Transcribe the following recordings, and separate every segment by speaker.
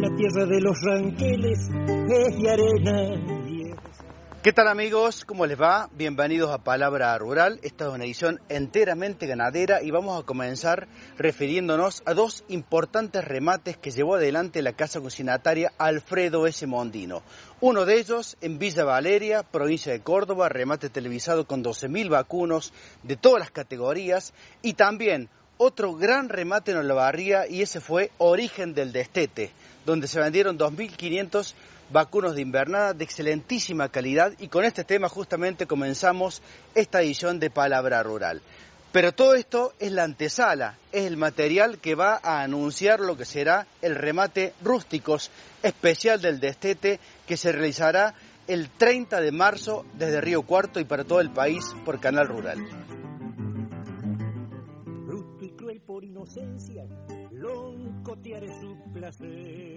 Speaker 1: La tierra de los ranqueles es de arena
Speaker 2: ¿Qué tal amigos? ¿Cómo les va? Bienvenidos a Palabra Rural. Esta es una edición enteramente ganadera y vamos a comenzar refiriéndonos a dos importantes remates que llevó adelante la casa cocinataria Alfredo S. Mondino. Uno de ellos en Villa Valeria, provincia de Córdoba, remate televisado con 12.000 vacunos de todas las categorías y también otro gran remate en Olavarría y ese fue Origen del Destete, donde se vendieron 2.500 vacunos de invernada de excelentísima calidad y con este tema justamente comenzamos esta edición de Palabra Rural. Pero todo esto es la antesala, es el material que va a anunciar lo que será el remate rústicos especial del destete que se realizará el 30 de marzo desde Río Cuarto y para todo el país por Canal Rural.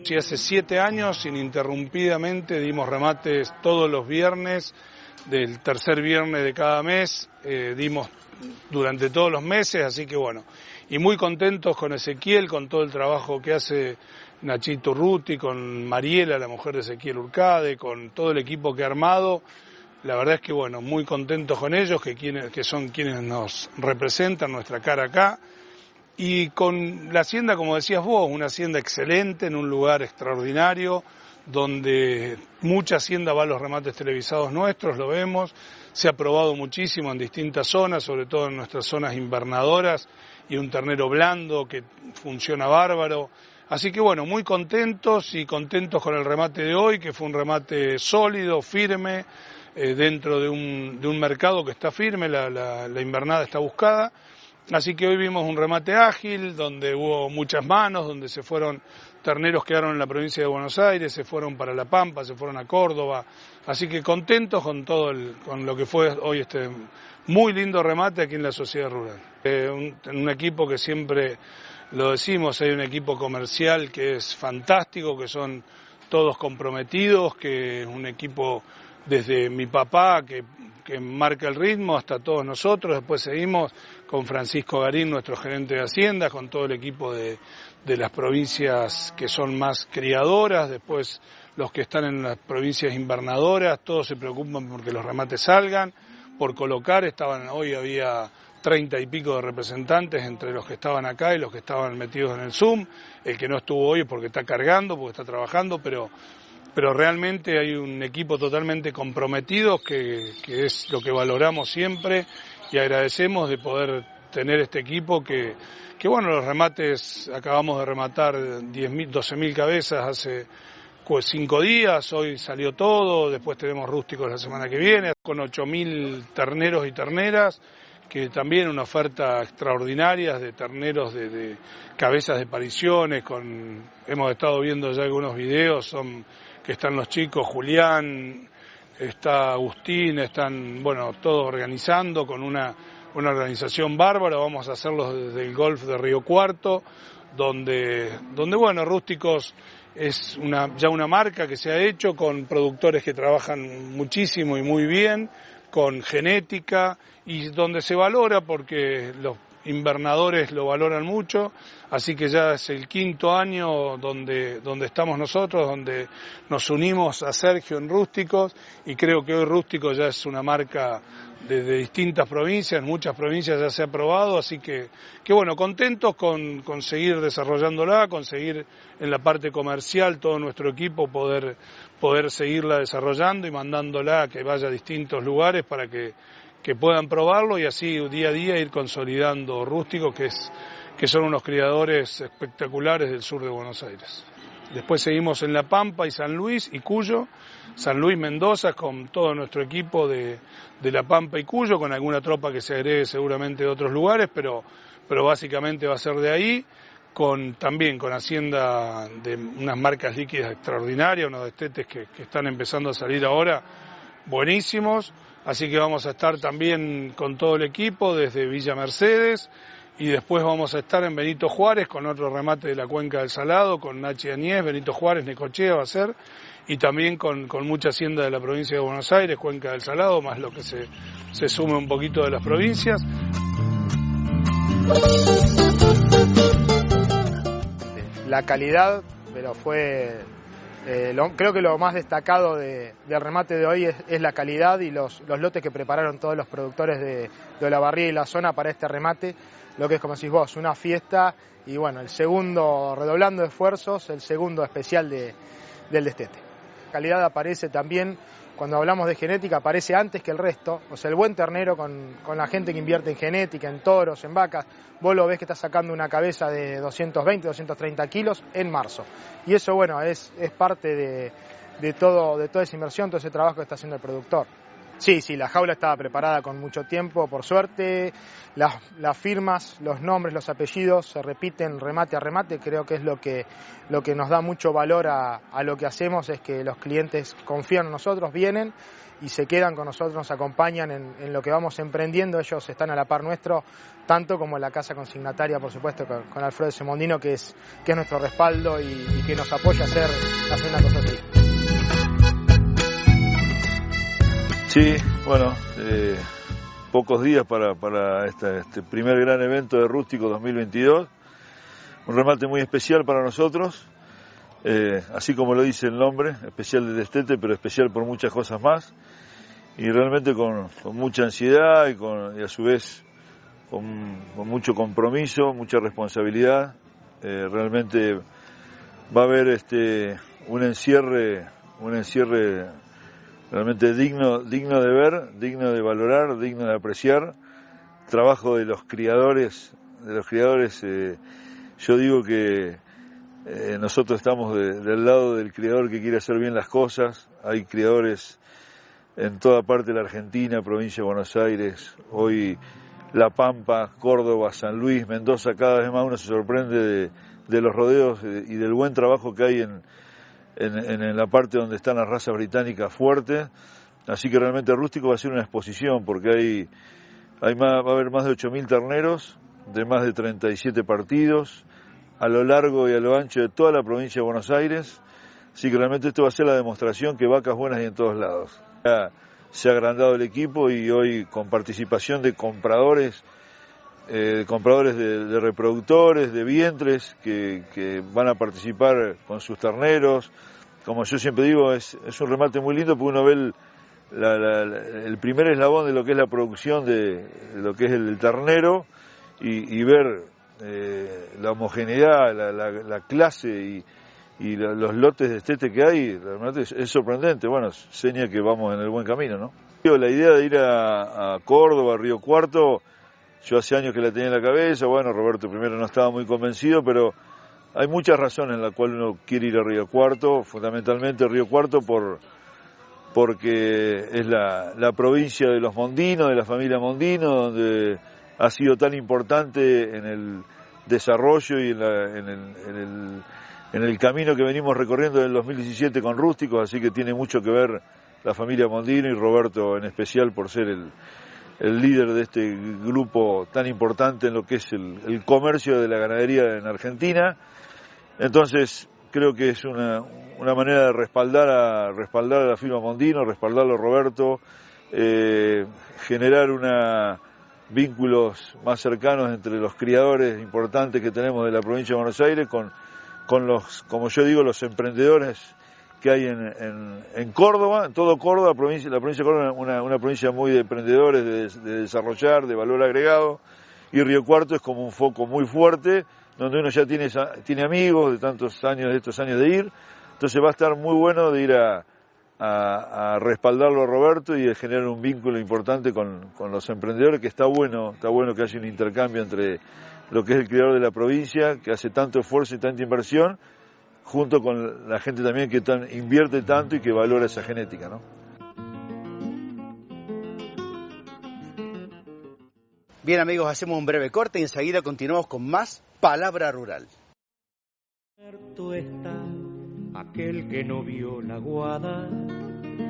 Speaker 3: Si hace siete años, ininterrumpidamente, dimos remates todos los viernes, del tercer viernes de cada mes, eh, dimos durante todos los meses, así que bueno, y muy contentos con Ezequiel, con todo el trabajo que hace Nachito Ruti, con Mariela, la mujer de Ezequiel Urcade, con todo el equipo que ha armado. La verdad es que bueno, muy contentos con ellos, que, que son quienes nos representan, nuestra cara acá. Y con la hacienda, como decías vos, una hacienda excelente, en un lugar extraordinario, donde mucha hacienda va a los remates televisados nuestros, lo vemos, se ha probado muchísimo en distintas zonas, sobre todo en nuestras zonas invernadoras, y un ternero blando que funciona bárbaro. Así que bueno, muy contentos y contentos con el remate de hoy, que fue un remate sólido, firme, eh, dentro de un, de un, mercado que está firme, la, la invernada está buscada Así que hoy vimos un remate ágil, donde hubo muchas manos, donde se fueron, terneros quedaron en la provincia de Buenos Aires, se fueron para La Pampa, se fueron a Córdoba. Así que contentos con todo el, con lo que fue hoy este muy lindo remate aquí en la sociedad rural. Eh, un, un equipo que siempre lo decimos, hay un equipo comercial que es fantástico, que son todos comprometidos, que es un equipo desde mi papá que, marca el ritmo hasta todos nosotros, después seguimos con Francisco Garín, nuestro gerente de Hacienda, con todo el equipo de, de las provincias que son más criadoras, después los que están en las provincias invernadoras, todos se preocupan porque los remates salgan, por colocar, estaban, hoy había treinta y pico de representantes entre los que estaban acá y los que estaban metidos en el Zoom, el que no estuvo hoy es porque está cargando, porque está trabajando, pero pero realmente hay un equipo totalmente comprometido que, que, es lo que valoramos siempre y agradecemos de poder tener este equipo que, que bueno, los remates, acabamos de rematar 10.000, 12.000 cabezas hace cinco días, hoy salió todo, después tenemos rústicos la semana que viene, con 8.000 terneros y terneras, que también una oferta extraordinaria de terneros de, de cabezas de pariciones, con, hemos estado viendo ya algunos videos, son que están los chicos, Julián, está Agustín, están, bueno, todos organizando con una, una organización bárbara, vamos a hacerlo desde el golf de Río Cuarto, donde, donde bueno, Rústicos es una, ya una marca que se ha hecho con productores que trabajan muchísimo y muy bien, con genética y donde se valora porque los invernadores lo valoran mucho, así que ya es el quinto año donde, donde estamos nosotros, donde nos unimos a Sergio en Rústicos y creo que hoy Rústicos ya es una marca de, de, distintas provincias, muchas provincias ya se ha aprobado, así que, que bueno, contentos con, con seguir desarrollándola, conseguir en la parte comercial todo nuestro equipo poder, poder seguirla desarrollando y mandándola a que vaya a distintos lugares para que que puedan probarlo y así día a día ir consolidando rústicos que, es, que son unos criadores espectaculares del sur de Buenos Aires. Después seguimos en La Pampa y San Luis y Cuyo, San Luis Mendoza con todo nuestro equipo de, de La Pampa y Cuyo, con alguna tropa que se agregue seguramente de otros lugares, pero, pero básicamente va a ser de ahí, con, también con Hacienda de unas marcas líquidas extraordinarias, unos destetes que, que están empezando a salir ahora, buenísimos Así que vamos a estar también con todo el equipo desde Villa Mercedes y después vamos a estar en Benito Juárez con otro remate de la cuenca del Salado, con Nachi Añez, Benito Juárez, Necochea va a ser, y también con, con, mucha hacienda de la provincia de Buenos Aires, cuenca del Salado, más lo que se, se sume un poquito de las provincias.
Speaker 4: La calidad, pero fue eh, creo que lo más destacado de, del remate de hoy es, la calidad y los, lotes que prepararon todos los productores de, de la barría y la zona para este remate, lo que es como decís vos, una fiesta y bueno, el segundo, redoblando esfuerzos, el segundo especial de, del destete. Calidad aparece también cuando hablamos de genética aparece antes que el resto, o sea, el buen ternero con, con, la gente que invierte en genética, en toros, en vacas, vos lo ves que está sacando una cabeza de 220, 230 kilos en marzo. Y eso, bueno, es, es parte de, de, todo, de toda esa inversión, todo ese trabajo que está haciendo el productor. Sí, sí, la jaula estaba preparada con mucho tiempo, por suerte. Las, firmas, los nombres, los apellidos se repiten remate a remate. Creo que es lo que, lo que nos da mucho valor a, a lo que hacemos, es que los clientes confían en nosotros, vienen y se quedan con nosotros, nos acompañan en, lo que vamos emprendiendo. Ellos están a la par nuestro, tanto como la casa consignataria, por supuesto, con, con Alfredo Semondino, que es, que es nuestro respaldo y, y que nos apoya a hacer, a hacer una cosa así.
Speaker 5: Sí, bueno, eh, pocos días para, este primer gran evento de Rústico 2022. Un remate muy especial para nosotros, eh, así como lo dice el nombre, especial de destete, pero especial por muchas cosas más. Y realmente con, mucha ansiedad y, con, y, a su vez con, con mucho compromiso, mucha responsabilidad. Eh, realmente va a haber este, un encierre, un encierre realmente digno, digno de ver, digno de valorar, digno de apreciar. Trabajo de los criadores, de los criadores, eh, yo digo que eh, nosotros estamos de, del lado del criador que quiere hacer bien las cosas. Hay criadores en toda parte de la Argentina, provincia de Buenos Aires, hoy La Pampa, Córdoba, San Luis, Mendoza, cada vez más uno se sorprende de, los rodeos eh, y del buen trabajo que hay en, en, en, la parte donde están las razas británicas fuertes. Así que realmente Rústico va a ser una exposición porque hay, hay más, va a haber más de 8.000 terneros de más de 37 partidos a lo largo y a lo ancho de toda la provincia de Buenos Aires. Así que realmente esto va a ser la demostración que vacas buenas hay en todos lados. Ya se ha agrandado el equipo y hoy con participación de compradores, eh, compradores de, reproductores, de vientres que, van a participar con sus terneros. Como yo siempre digo, es, es un remate muy lindo porque uno ve el, la, la, primer eslabón de lo que es la producción de, lo que es el ternero y, ver eh, la homogeneidad, la, la clase y, los lotes de estete que hay, realmente es, es, sorprendente. Bueno, seña que vamos en el buen camino, ¿no? La idea de ir a Córdoba, Río Cuarto, yo hace años que la tenía en la cabeza, bueno, Roberto primero no estaba muy convencido, pero hay muchas razones en las cuales uno quiere ir a Río Cuarto, fundamentalmente Río Cuarto por porque es la, la provincia de los Mondinos, de la familia Mondino, donde ha sido tan importante en el desarrollo y en, la, en, el, en, el, en el camino que venimos recorriendo del 2017 con Rústicos, así que tiene mucho que ver la familia Mondino y Roberto en especial por ser el, el líder de este grupo tan importante en lo que es el, comercio de la ganadería en Argentina. Entonces, creo que es una, una manera de respaldar a, respaldar a la firma Mondino, respaldarlo a Roberto, eh, generar una vínculos más cercanos entre los criadores importantes que tenemos de la provincia de Buenos Aires con, con los, como yo digo, los emprendedores que hay en, en, Córdoba, en todo Córdoba, la provincia de Córdoba una, una provincia muy de emprendedores, de, de, desarrollar, de valor agregado, y Río Cuarto es como un foco muy fuerte, donde uno ya tiene, tiene amigos de tantos años, de estos años de ir, entonces va a estar muy bueno de ir a, a, a respaldarlo a Roberto y de generar un vínculo importante con, con, los emprendedores, que está bueno, está bueno que haya un intercambio entre lo que es el creador de la provincia, que hace tanto esfuerzo y tanta inversión, junto con la gente también que tan, invierte tanto y que valora esa genética, ¿no?
Speaker 2: Bien amigos, hacemos un breve corte y enseguida continuamos con más Palabra Rural.
Speaker 1: Está aquel que no vio la guada